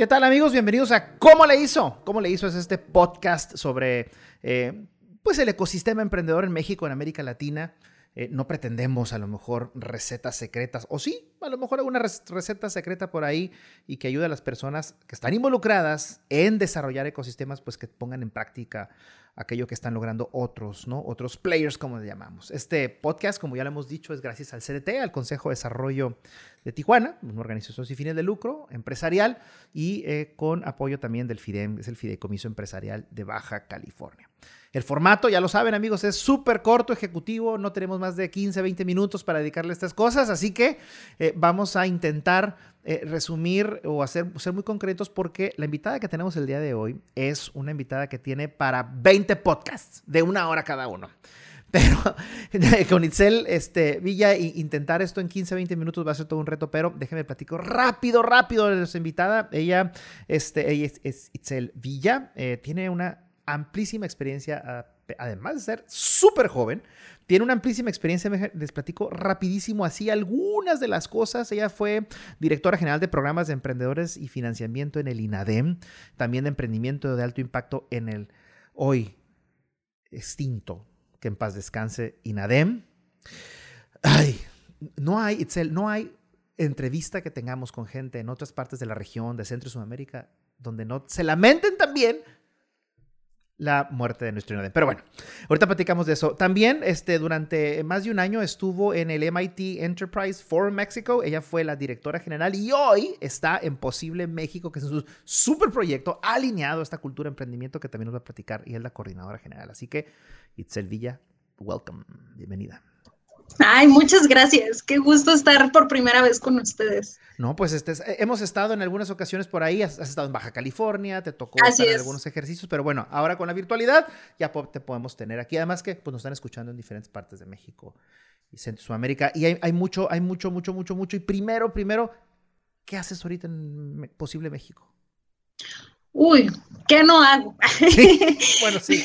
¿Qué tal amigos? Bienvenidos a ¿Cómo le hizo? ¿Cómo le hizo? Es este podcast sobre eh, pues el ecosistema emprendedor en México, en América Latina. Eh, no pretendemos a lo mejor recetas secretas, o sí, a lo mejor alguna receta secreta por ahí y que ayude a las personas que están involucradas en desarrollar ecosistemas, pues que pongan en práctica aquello que están logrando otros, ¿no? Otros players, como le llamamos. Este podcast, como ya lo hemos dicho, es gracias al CDT, al Consejo de Desarrollo de Tijuana, una organización sin fines de lucro, empresarial, y eh, con apoyo también del FIDEM, es el Fideicomiso Empresarial de Baja California. El formato, ya lo saben amigos, es súper corto, ejecutivo, no tenemos más de 15, 20 minutos para dedicarle a estas cosas, así que eh, vamos a intentar eh, resumir o hacer, ser muy concretos porque la invitada que tenemos el día de hoy es una invitada que tiene para 20 podcasts de una hora cada uno. Pero con Itzel este, Villa, intentar esto en 15, 20 minutos va a ser todo un reto, pero déjeme platico rápido, rápido de nuestra invitada. Ella, este, ella es, Itzel Villa, eh, tiene una amplísima experiencia, además de ser súper joven, tiene una amplísima experiencia, les platico rapidísimo así algunas de las cosas. Ella fue directora general de programas de emprendedores y financiamiento en el INADEM, también de emprendimiento de alto impacto en el hoy extinto, que en paz descanse, INADEM. Ay, no hay, Itzel, no hay entrevista que tengamos con gente en otras partes de la región, de Centro y Sudamérica, donde no se lamenten también la muerte de nuestro INADEM. Pero bueno, ahorita platicamos de eso. También este, durante más de un año estuvo en el MIT Enterprise for Mexico. Ella fue la directora general y hoy está en Posible México, que es un súper proyecto alineado a esta cultura de emprendimiento que también nos va a platicar y es la coordinadora general. Así que, Itzel Villa, welcome, bienvenida. Ay, muchas gracias. Qué gusto estar por primera vez con ustedes. No, pues este, hemos estado en algunas ocasiones por ahí, has, estado en Baja California, te tocó hacer algunos ejercicios, pero bueno, ahora con la virtualidad ya te podemos tener aquí. Además que pues, nos están escuchando en diferentes partes de México y Centro Sudamérica. Y hay, mucho, hay mucho, mucho, mucho, mucho. Y primero, primero, ¿qué haces ahorita en Posible México? Uy, ¿qué no hago? bueno, sí.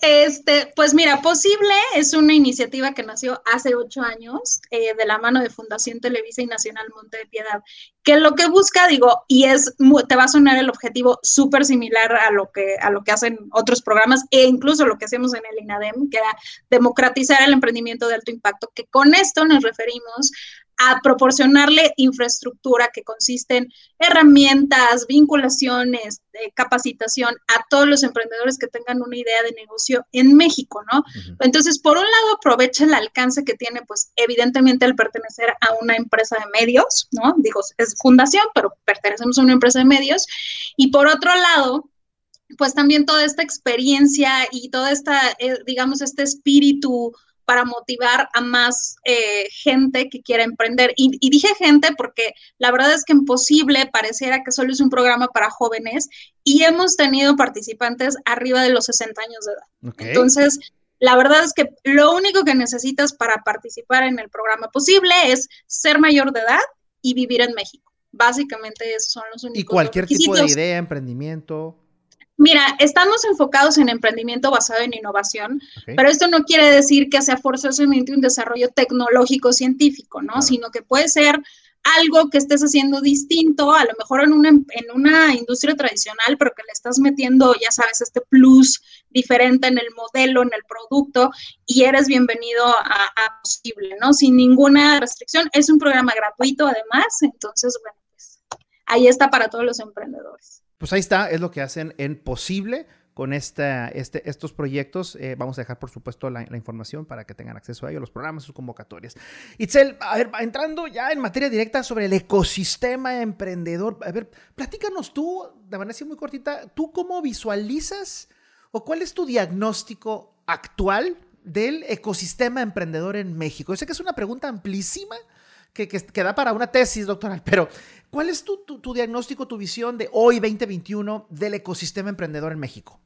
Este, pues mira, Posible es una iniciativa que nació hace ocho años eh, de la mano de Fundación Televisa y Nacional Monte de Piedad, que lo que busca, digo, y es, te va a sonar el objetivo súper similar a lo, que, a lo que hacen otros programas e incluso lo que hacemos en el INADEM, que era democratizar el emprendimiento de alto impacto, que con esto nos referimos a proporcionarle infraestructura que consiste en herramientas, vinculaciones, eh, capacitación a todos los emprendedores que tengan una idea de negocio en México, ¿no? Entonces, por un lado, aprovecha el alcance que tiene, pues, evidentemente, al pertenecer a una empresa de medios, ¿no? Digo, es fundación, pero pertenecemos a una empresa de medios. Y por otro lado, pues también toda esta experiencia y toda esta, eh, digamos, este espíritu para motivar a más eh, gente que quiera emprender. Y, dije gente porque la verdad es que en posible pareciera que solo es un programa para jóvenes y hemos tenido participantes arriba de los 60 años de edad. Entonces, la verdad es que lo único que necesitas para participar en el programa posible es ser mayor de edad y vivir en México. Básicamente esos son los únicos. Y cualquier tipo de idea, emprendimiento. Mira, estamos enfocados en emprendimiento basado en innovación, pero esto no quiere decir que sea forzosamente un desarrollo tecnológico científico, ¿no? Sino que puede ser algo que estés haciendo distinto, a lo mejor en una, en una industria tradicional, pero que le estás metiendo, ya sabes, este plus diferente en el modelo, en el producto, y eres bienvenido a, a posible, ¿no? Sin ninguna restricción. Es un programa gratuito, además, entonces, bueno, pues ahí está para todos los emprendedores pues ahí está, es lo que hacen en Posible con esta, este, estos proyectos. Eh, vamos a dejar, por supuesto, la, información para que tengan acceso a ellos, los programas, sus convocatorias. Itzel, a ver, entrando ya en materia directa sobre el ecosistema emprendedor, a ver, platícanos tú, de manera así muy cortita, ¿tú cómo visualizas o cuál es tu diagnóstico actual del ecosistema emprendedor en México? Yo sé que es una pregunta amplísima, que, que, da para una tesis doctoral, pero ¿cuál es tu, tu, diagnóstico, tu visión de hoy, 2021, del ecosistema emprendedor en México?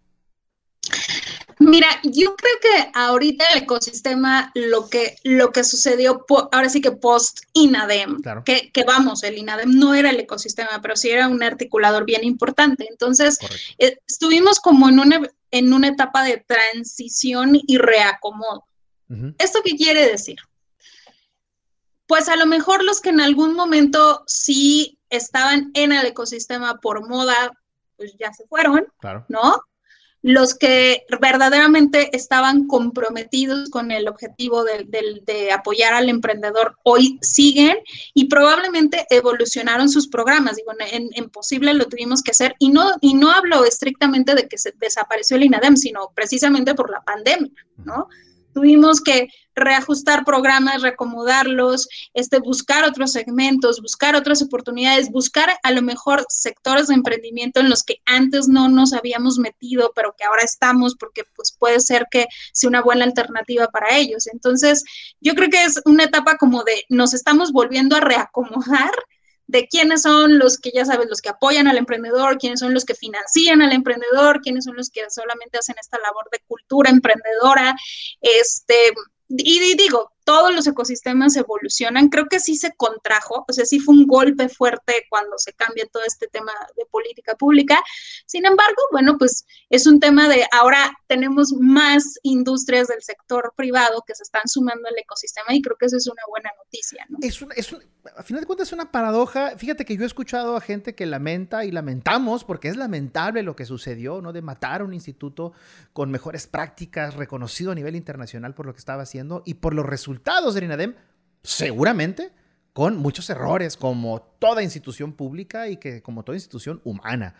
Mira, yo creo que ahorita el ecosistema, lo que, lo que sucedió, ahora sí que post INADEM, que, que, vamos, el INADEM no era el ecosistema, pero sí era un articulador bien importante. Entonces, eh, estuvimos como en una, en una etapa de transición y reacomodo. ¿Esto qué quiere decir? Pues a lo mejor los que en algún momento sí estaban en el ecosistema por moda, pues ya se fueron, ¿no? Los que verdaderamente estaban comprometidos con el objetivo de, apoyar al emprendedor hoy siguen y probablemente evolucionaron sus programas. Digo, en, en, Posible lo tuvimos que hacer y no, y no hablo estrictamente de que se desapareció el INADEM, sino precisamente por la pandemia, ¿no? Tuvimos que reajustar programas, reacomodarlos, este, buscar otros segmentos, buscar otras oportunidades, buscar a lo mejor sectores de emprendimiento en los que antes no nos habíamos metido, pero que ahora estamos porque pues puede ser que sea una buena alternativa para ellos. Entonces, yo creo que es una etapa como de nos estamos volviendo a reacomodar de quiénes son los que ya sabes, los que apoyan al emprendedor, quiénes son los que financian al emprendedor, quiénes son los que solamente hacen esta labor de cultura emprendedora, este, y digo, todos los ecosistemas evolucionan. Creo que sí se contrajo, o sea, sí fue un golpe fuerte cuando se cambia todo este tema de política pública. Sin embargo, bueno, pues es un tema de ahora tenemos más industrias del sector privado que se están sumando al ecosistema y creo que eso es una buena noticia. ¿no? Es, es a final de cuentas es una paradoja. Fíjate que yo he escuchado a gente que lamenta y lamentamos porque es lamentable lo que sucedió, ¿no? De matar a un instituto con mejores prácticas, reconocido a nivel internacional por lo que estaba haciendo y por los resultados resultados del INADEM, seguramente con muchos errores, como toda institución pública y que como toda institución humana.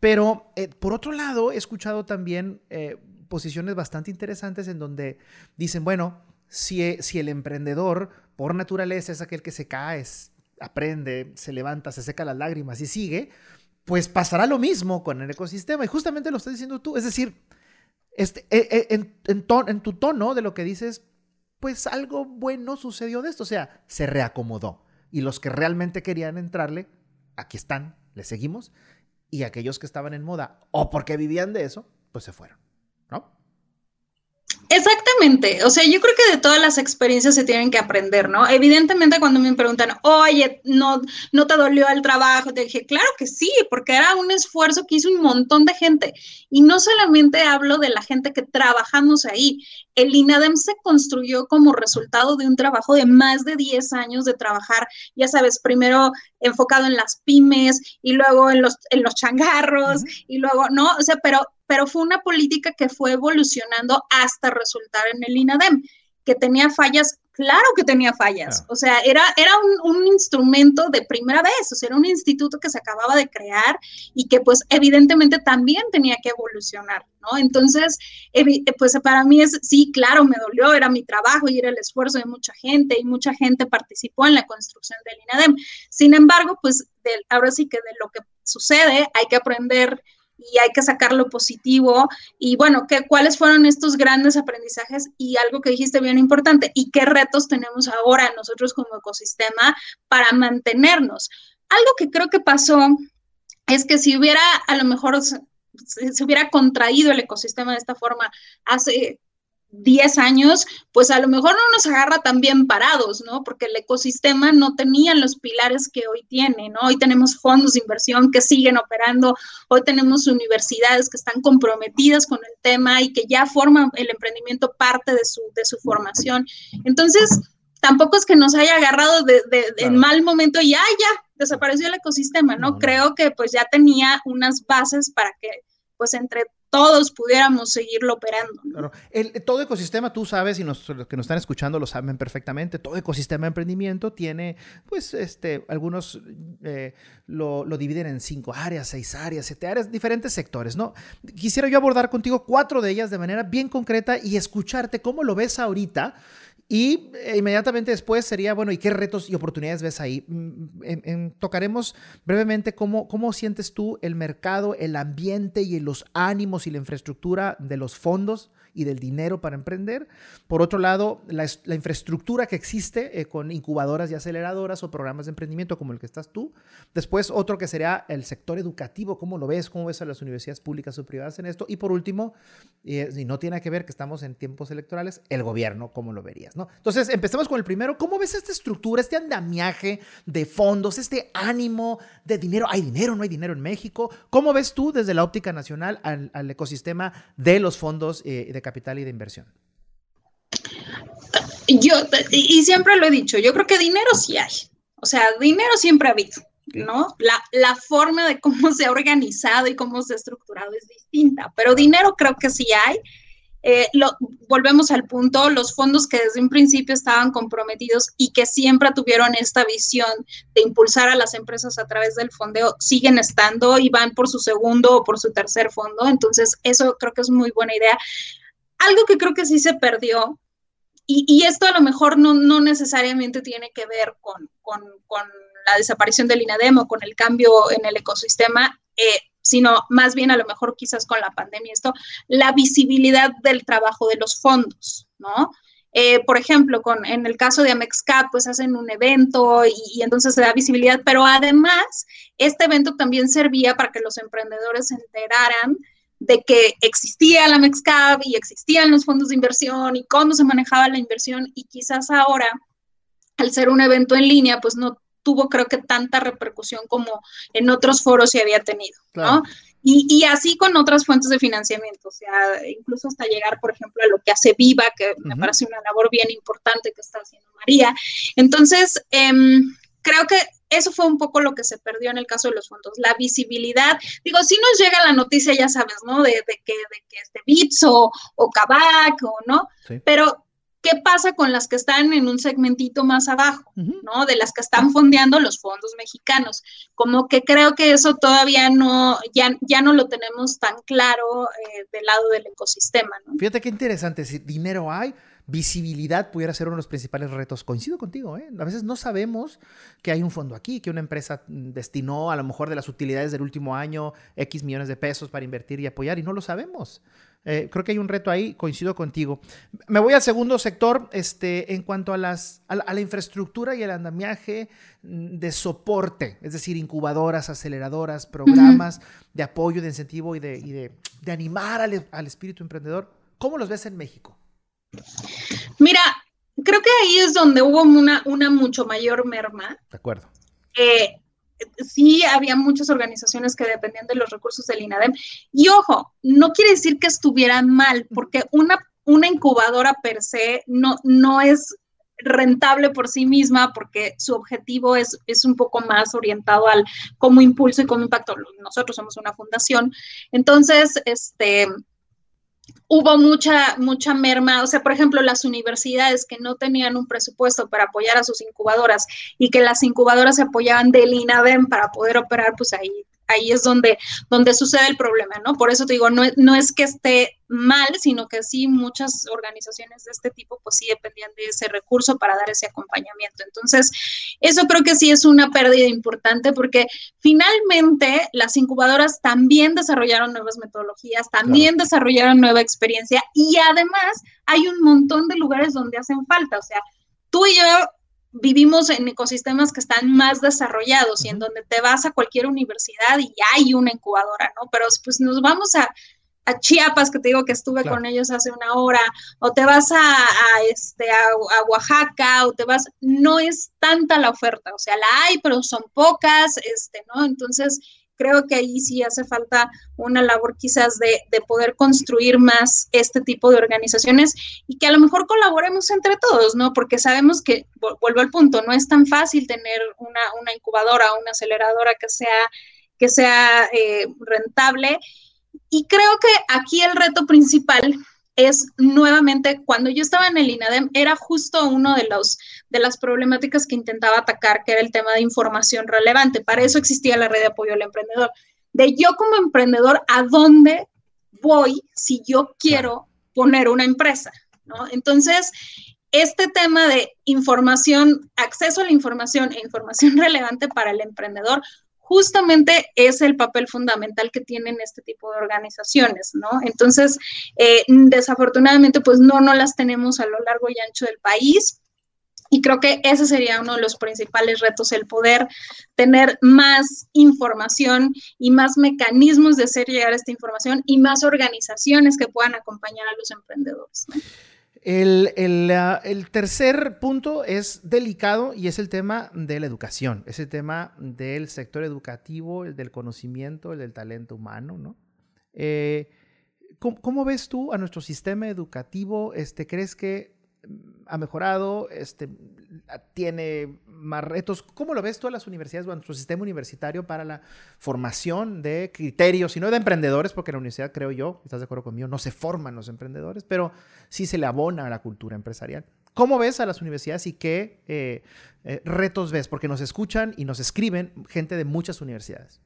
Pero eh, por otro lado, he escuchado también eh, posiciones bastante interesantes en donde dicen, bueno, si, si el emprendedor por naturaleza es aquel que se cae, aprende, se levanta, se seca las lágrimas y sigue, pues pasará lo mismo con el ecosistema. Y justamente lo estás diciendo tú. Es decir, este, eh, en, en tu tono de lo que dices, pues algo bueno sucedió de esto, o sea, se reacomodó. Y los que realmente querían entrarle, aquí están, le seguimos. Y aquellos que estaban en moda o porque vivían de eso, pues se fueron. Exactamente, o sea, yo creo que de todas las experiencias se tienen que aprender, ¿no? Evidentemente cuando me preguntan, oye, ¿no, no te dolió el trabajo? Te dije, claro que sí, porque era un esfuerzo que hizo un montón de gente. Y no solamente hablo de la gente que trabajamos ahí, el INADEM se construyó como resultado de un trabajo de más de 10 años de trabajar, ya sabes, primero enfocado en las pymes y luego en los, en los changarros y luego, ¿no? O sea, pero pero fue una política que fue evolucionando hasta resultar en el INADEM, que tenía fallas, claro que tenía fallas, o sea, era, era un, instrumento de primera vez, o sea, era un instituto que se acababa de crear y que pues evidentemente también tenía que evolucionar, ¿no? Entonces, pues para mí es, sí, claro, me dolió, era mi trabajo y era el esfuerzo de mucha gente y mucha gente participó en la construcción del INADEM. Sin embargo, pues ahora sí que de lo que sucede hay que aprender y hay que sacar lo positivo. Y bueno, ¿qué, ¿cuáles fueron estos grandes aprendizajes? Y algo que dijiste bien importante, ¿y qué retos tenemos ahora nosotros como ecosistema para mantenernos? Algo que creo que pasó es que si hubiera a lo mejor se, se hubiera contraído el ecosistema de esta forma hace 10 años, pues a lo mejor no nos agarra tan bien parados, ¿no? Porque el ecosistema no tenía los pilares que hoy tiene, ¿no? Hoy tenemos fondos de inversión que siguen operando, hoy tenemos universidades que están comprometidas con el tema y que ya forman el emprendimiento parte de su, de su formación. Entonces, tampoco es que nos haya agarrado de, en mal momento y ya, ya, desapareció el ecosistema, ¿no? Creo que pues ya tenía unas bases para que pues entre todos pudiéramos seguirlo operando. Todo ecosistema, tú sabes, y los que nos están escuchando lo saben perfectamente, todo ecosistema de emprendimiento tiene, pues, este, algunos eh, lo, lo, dividen en cinco áreas, seis áreas, siete áreas, diferentes sectores, ¿no? Quisiera yo abordar contigo cuatro de ellas de manera bien concreta y escucharte cómo lo ves ahorita y eh, inmediatamente después sería, bueno, ¿y qué retos y oportunidades ves ahí? Mm, tocaremos brevemente cómo, cómo sientes tú el mercado, el ambiente y los ánimos y la infraestructura de los fondos y del dinero para emprender. Por otro lado, la, infraestructura que existe eh, con incubadoras y aceleradoras o programas de emprendimiento como el que estás tú. Después, otro que sería el sector educativo, ¿cómo lo ves? ¿Cómo ves a las universidades públicas o privadas en esto? Y por último, eh, y no tiene que ver que estamos en tiempos electorales, el gobierno, ¿cómo lo verías? ¿no? Entonces, empecemos con el primero. ¿Cómo ves esta estructura, este andamiaje de fondos, este ánimo de dinero? ¿Hay dinero? ¿No hay dinero en México? ¿Cómo ves tú desde la óptica nacional al, ecosistema de los fondos eh, de capital y de inversión? Yo, y siempre lo he dicho, yo creo que dinero sí hay. O sea, dinero siempre ha habido, ¿no? La, la forma de cómo se ha organizado y cómo se ha estructurado es distinta, pero dinero creo que sí hay. Eh, lo, volvemos al punto, los fondos que desde un principio estaban comprometidos y que siempre tuvieron esta visión de impulsar a las empresas a través del fondeo, siguen estando y van por su segundo o por su tercer fondo. Entonces, eso creo que es muy buena idea. Algo que creo que sí se perdió, y, esto a lo mejor no, no necesariamente tiene que ver con, con, con, la desaparición del INADEM o con el cambio en el ecosistema, eh, sino más bien a lo mejor quizás con la pandemia, esto, la visibilidad del trabajo de los fondos, ¿no? Eh, por ejemplo, con, en el caso de Amexcap, pues hacen un evento y, entonces se da visibilidad, pero además, este evento también servía para que los emprendedores se enteraran de que existía la Amexcap y existían los fondos de inversión y cómo se manejaba la inversión y quizás ahora, al ser un evento en línea, pues no tuvo creo que tanta repercusión como en otros foros se había tenido, claro. ¿no? Y, y, así con otras fuentes de financiamiento, o sea, incluso hasta llegar, por ejemplo, a lo que hace Viva, que uh -huh. me parece una labor bien importante que está haciendo María. Entonces, eh, creo que eso fue un poco lo que se perdió en el caso de los fondos, la visibilidad. Digo, si nos llega la noticia, ya sabes, ¿no? De, de que, de que este Vips o, o Kavak o no, sí. pero ¿Qué pasa con las que están en un segmentito más abajo, uh -huh. ¿no? De las que están fondeando los fondos mexicanos. Como que creo que eso todavía no, ya, ya no lo tenemos tan claro eh, del lado del ecosistema, ¿no? Fíjate qué interesante, si dinero hay, visibilidad pudiera ser uno de los principales retos. Coincido contigo, ¿eh? A veces no sabemos que hay un fondo aquí, que una empresa destinó a lo mejor de las utilidades del último año X millones de pesos para invertir y apoyar y no lo sabemos. Eh, creo que hay un reto ahí, coincido contigo. Me voy al segundo sector, este, en cuanto a, las, a, la, a la infraestructura y el andamiaje de soporte, es decir, incubadoras, aceleradoras, programas uh -huh. de apoyo, de incentivo y de, y de, de animar al, al espíritu emprendedor. ¿Cómo los ves en México? Mira, creo que ahí es donde hubo una, una mucho mayor merma. De acuerdo. Eh, sí había muchas organizaciones que dependían de los recursos del INADEM. Y ojo, no quiere decir que estuvieran mal, porque una, una incubadora per se no, no es rentable por sí misma porque su objetivo es, es un poco más orientado al cómo impulso y cómo impacto. Nosotros somos una fundación. Entonces, este, hubo mucha, mucha merma, o sea, por ejemplo, las universidades que no tenían un presupuesto para apoyar a sus incubadoras y que las incubadoras se apoyaban del INADEM para poder operar, pues ahí, ahí es donde, donde sucede el problema, ¿no? Por eso te digo, no, no es que esté mal, sino que sí muchas organizaciones de este tipo pues sí dependían de ese recurso para dar ese acompañamiento. Entonces, eso creo que sí es una pérdida importante porque finalmente las incubadoras también desarrollaron nuevas metodologías, también claro. desarrollaron nueva experiencia y además hay un montón de lugares donde hacen falta, o sea, tú y yo vivimos en ecosistemas que están más desarrollados y en donde te vas a cualquier universidad y hay una incubadora, ¿no? Pero pues nos vamos a, a Chiapas, que te digo que estuve claro. con ellos hace una hora, o te vas a, a este, a, a, Oaxaca, o te vas, no es tanta la oferta, o sea, la hay, pero son pocas, este, ¿no? Entonces, creo que ahí sí hace falta una labor quizás de, de, poder construir más este tipo de organizaciones y que a lo mejor colaboremos entre todos, ¿no? Porque sabemos que, vuelvo al punto, no es tan fácil tener una, una incubadora, una aceleradora que sea, que sea eh, rentable. Y creo que aquí el reto principal es nuevamente, cuando yo estaba en el INADEM, era justo uno de, los, de las problemáticas que intentaba atacar, que era el tema de información relevante. Para eso existía la red de apoyo al emprendedor. De yo como emprendedor, ¿a dónde voy si yo quiero poner una empresa? ¿no? Entonces, este tema de información, acceso a la información e información relevante para el emprendedor justamente es el papel fundamental que tienen este tipo de organizaciones, ¿no? Entonces, eh, desafortunadamente, pues no, no las tenemos a lo largo y ancho del país. Y creo que ese sería uno de los principales retos, el poder tener más información y más mecanismos de hacer llegar esta información y más organizaciones que puedan acompañar a los emprendedores. ¿no? El, el, el, tercer punto es delicado y es el tema de la educación, es el tema del sector educativo, el del conocimiento, el del talento humano, ¿no? Eh, ¿cómo, ¿cómo, ves tú a nuestro sistema educativo? Este, ¿Crees que ha mejorado, este, tiene más retos. ¿Cómo lo ves tú a las universidades, bueno, su sistema universitario para la formación de criterios, y no de emprendedores, porque la universidad, creo yo, estás de acuerdo conmigo, no se forman los emprendedores, pero sí se le abona a la cultura empresarial. ¿Cómo ves a las universidades y qué eh, eh, retos ves? Porque nos escuchan y nos escriben gente de muchas universidades.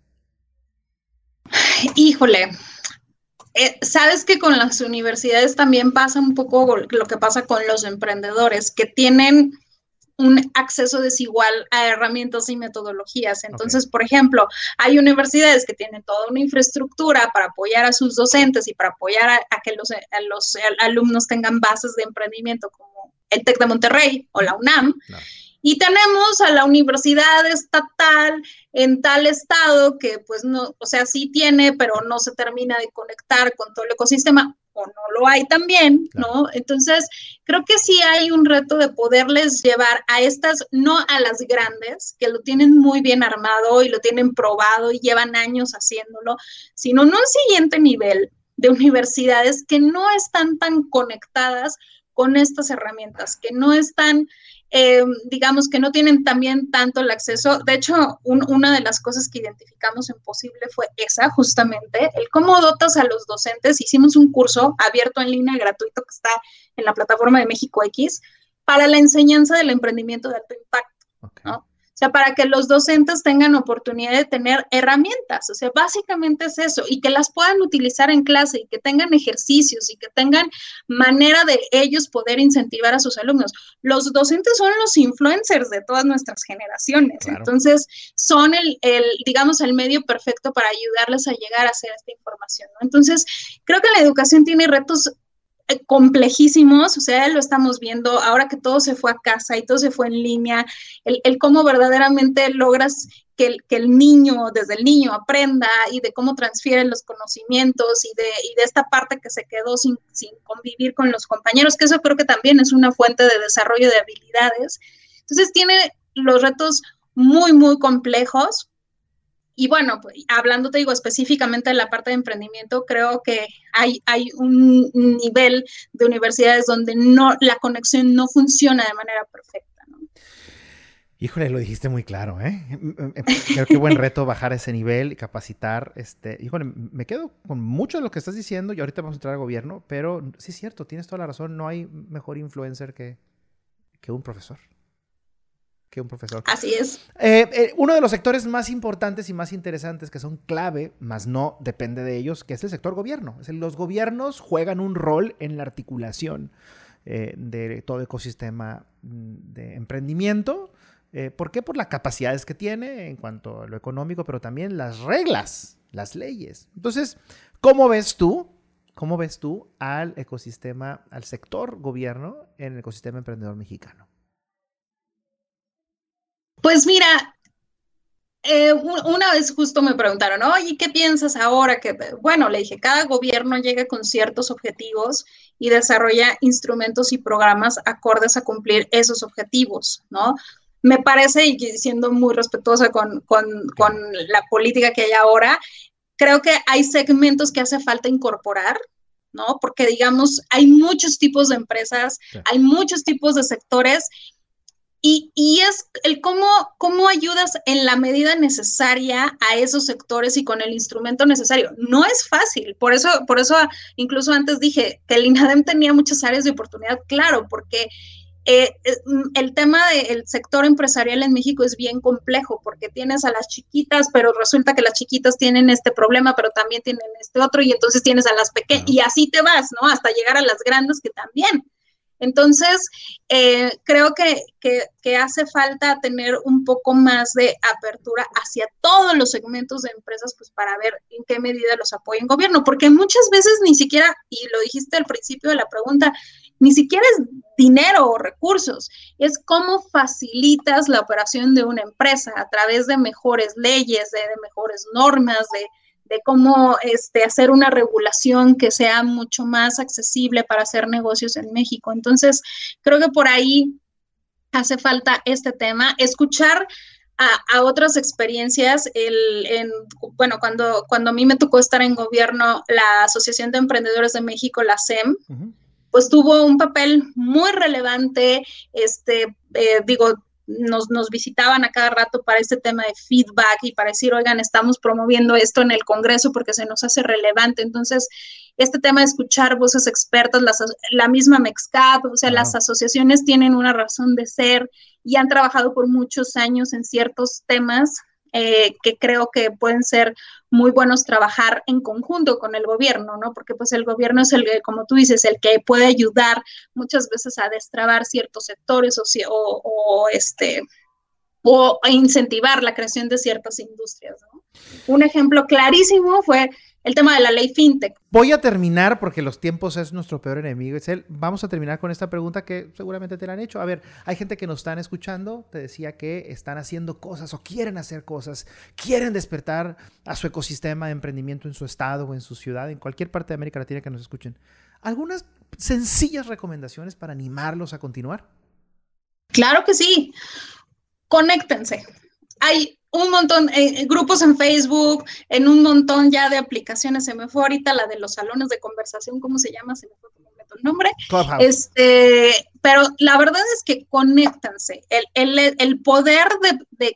Híjole, eh, sabes que con las universidades también pasa un poco lo que pasa con los emprendedores, que tienen un acceso desigual a herramientas y metodologías. Entonces, por ejemplo, hay universidades que tienen toda una infraestructura para apoyar a sus docentes y para apoyar a, que los, los, alumnos tengan bases de emprendimiento como el TEC de Monterrey o la UNAM. Y tenemos a la universidad estatal en tal estado que pues no, o sea, sí tiene, pero no se termina de conectar con todo el ecosistema o no lo hay también, ¿no? Entonces, creo que sí hay un reto de poderles llevar a estas, no a las grandes, que lo tienen muy bien armado y lo tienen probado y llevan años haciéndolo, sino en un siguiente nivel de universidades que no están tan conectadas con estas herramientas, que no están eh, digamos que no tienen también tanto el acceso. De hecho, una de las cosas que identificamos en Posible fue esa, justamente, el cómo dotas a los docentes. Hicimos un curso abierto en línea, gratuito, que está en la plataforma de México X, para la enseñanza del emprendimiento de alto impacto. ¿no? Sea, para que los docentes tengan oportunidad de tener herramientas. O sea, básicamente es eso, y que las puedan utilizar en clase y que tengan ejercicios y que tengan manera de ellos poder incentivar a sus alumnos. Los docentes son los influencers de todas nuestras generaciones. Entonces, son el, el, digamos, el medio perfecto para ayudarles a llegar a hacer esta información. ¿no? Entonces, creo que la educación tiene retos complejísimos, o sea, lo estamos viendo ahora que todo se fue a casa y todo se fue en línea, el, cómo verdaderamente logras que el, que el, niño, desde el niño, aprenda y de cómo transfieren los conocimientos y de, y de esta parte que se quedó sin, sin convivir con los compañeros, que eso creo que también es una fuente de desarrollo de habilidades. Entonces, tiene los retos muy, muy complejos, y bueno, pues, hablando, te digo, específicamente de la parte de emprendimiento, creo que hay, hay un nivel de universidades donde no, la conexión no funciona de manera perfecta. ¿no? Híjole, lo dijiste muy claro, ¿eh? Creo que buen reto bajar ese nivel y capacitar. Este, híjole, me quedo con mucho de lo que estás diciendo y ahorita vamos a entrar al gobierno, pero sí es cierto, tienes toda la razón, no hay mejor influencer que, que un profesor que un profesor. Así es. Eh, eh, uno de los sectores más importantes y más interesantes que son clave, más no depende de ellos, que es el sector gobierno. Es los gobiernos juegan un rol en la articulación eh, de todo ecosistema mm, de emprendimiento. ¿Por qué? Por las capacidades que tiene en cuanto a lo económico, pero también las reglas, las leyes. Entonces, ¿cómo ves tú? ¿Cómo ves tú al ecosistema, al sector gobierno en el ecosistema emprendedor mexicano? Pues mira, eh, una vez justo me preguntaron, oye, ¿qué piensas ahora? Que, bueno, le dije, cada gobierno llega con ciertos objetivos y desarrolla instrumentos y programas acordes a cumplir esos objetivos, ¿no? Me parece, y siendo muy respetuosa con, la política que hay ahora, creo que hay segmentos que hace falta incorporar, ¿no? Porque, digamos, hay muchos tipos de empresas, hay muchos tipos de sectores y, es el cómo, cómo ayudas en la medida necesaria a esos sectores y con el instrumento necesario. No es fácil, por eso, por eso incluso antes dije que el INADEM tenía muchas áreas de oportunidad, claro, porque eh, eh, el tema del sector empresarial en México es bien complejo porque tienes a las chiquitas, pero resulta que las chiquitas tienen este problema, pero también tienen este otro, y entonces tienes a las pequeñas, y así te vas, ¿no? Hasta llegar a las grandes que también. Entonces, eh, creo que, hace falta tener un poco más de apertura hacia todos los segmentos de empresas, pues para ver en qué medida los apoya el gobierno, porque muchas veces ni siquiera, y lo dijiste al principio de la pregunta, ni siquiera es dinero o recursos, es cómo facilitas la operación de una empresa a través de mejores leyes, de mejores normas, de de cómo este, hacer una regulación que sea mucho más accesible para hacer negocios en México. Entonces, creo que por ahí hace falta este tema, escuchar a, otras experiencias. El, en, bueno, cuando, cuando a mí me tocó estar en gobierno, la Asociación de Emprendedores de México, la SEM, pues tuvo un papel muy relevante, este, eh, digo, nos, nos, visitaban a cada rato para este tema de feedback y para decir, oigan, estamos promoviendo esto en el Congreso porque se nos hace relevante. Entonces, este tema de escuchar voces expertas, la misma MEXCAP, o sea, las asociaciones tienen una razón de ser y han trabajado por muchos años en ciertos temas eh, que creo que pueden ser muy buenos trabajar en conjunto con el gobierno, ¿no? Porque pues el gobierno es el que, como tú dices, el que puede ayudar muchas veces a destrabar ciertos sectores o, o, o este o incentivar la creación de ciertas industrias. Un ejemplo clarísimo fue el tema de la ley fintech. Voy a terminar porque los tiempos es nuestro peor enemigo. Vamos a terminar con esta pregunta que seguramente te la han hecho. A ver, hay gente que nos están escuchando, te decía que están haciendo cosas o quieren hacer cosas, quieren despertar a su ecosistema de emprendimiento en su estado o en su ciudad, en cualquier parte de América Latina que nos escuchen. ¿Algunas sencillas recomendaciones para animarlos a continuar? Claro que sí. Conéctense. Hay un montón, eh, grupos en Facebook, en un montón ya de aplicaciones. Se me fue ahorita la de los salones de conversación, ¿cómo se llama? Se me fue el nombre. Este, pero la verdad es que conéctanse. El, poder de,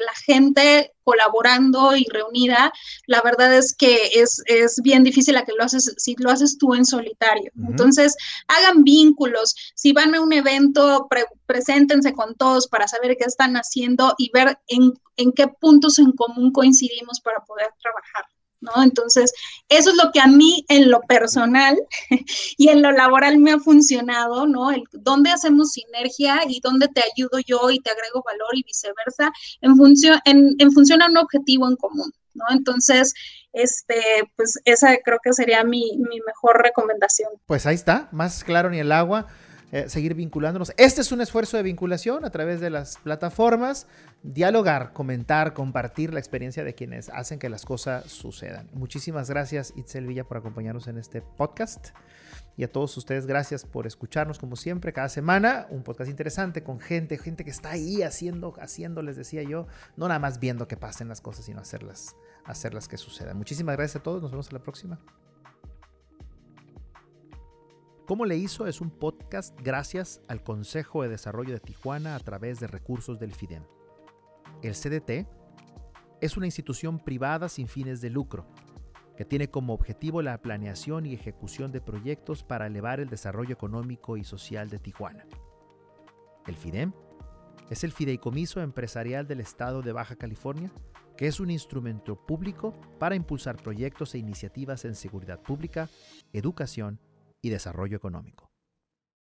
la gente colaborando y reunida, la verdad es que es, bien difícil a que lo haces si lo haces tú en solitario. Entonces, hagan vínculos. Si van a un evento, preséntense con todos para saber qué están haciendo y ver en, en qué puntos en común coincidimos para poder trabajar. ¿No? Entonces, eso es lo que a mí en lo personal y en lo laboral me ha funcionado, ¿no? El, dónde hacemos sinergia y dónde te ayudo yo y te agrego valor y viceversa en función, en, en función a un objetivo en común, ¿no? Entonces, este, pues esa creo que sería mi, mi mejor recomendación. Pues ahí está, más claro ni el agua. Eh, seguir vinculándonos. Este es un esfuerzo de vinculación a través de las plataformas, dialogar, comentar, compartir la experiencia de quienes hacen que las cosas sucedan. Muchísimas gracias Itzel Villa por acompañarnos en este podcast. Y a todos ustedes, gracias por escucharnos como siempre, cada semana. Un podcast interesante con gente, gente que está ahí haciendo, haciendo, les decía yo, no nada más viendo que pasen las cosas, sino hacerlas, hacerlas que sucedan. Muchísimas gracias a todos, nos vemos en la próxima. ¿Cómo le hizo? Es un podcast gracias al Consejo de Desarrollo de Tijuana a través de recursos del FIDEM. El CDT es una institución privada sin fines de lucro que tiene como objetivo la planeación y ejecución de proyectos para elevar el desarrollo económico y social de Tijuana. El FIDEM es el fideicomiso empresarial del Estado de Baja California, que es un instrumento público para impulsar proyectos e iniciativas en seguridad pública, educación y desarrollo económico.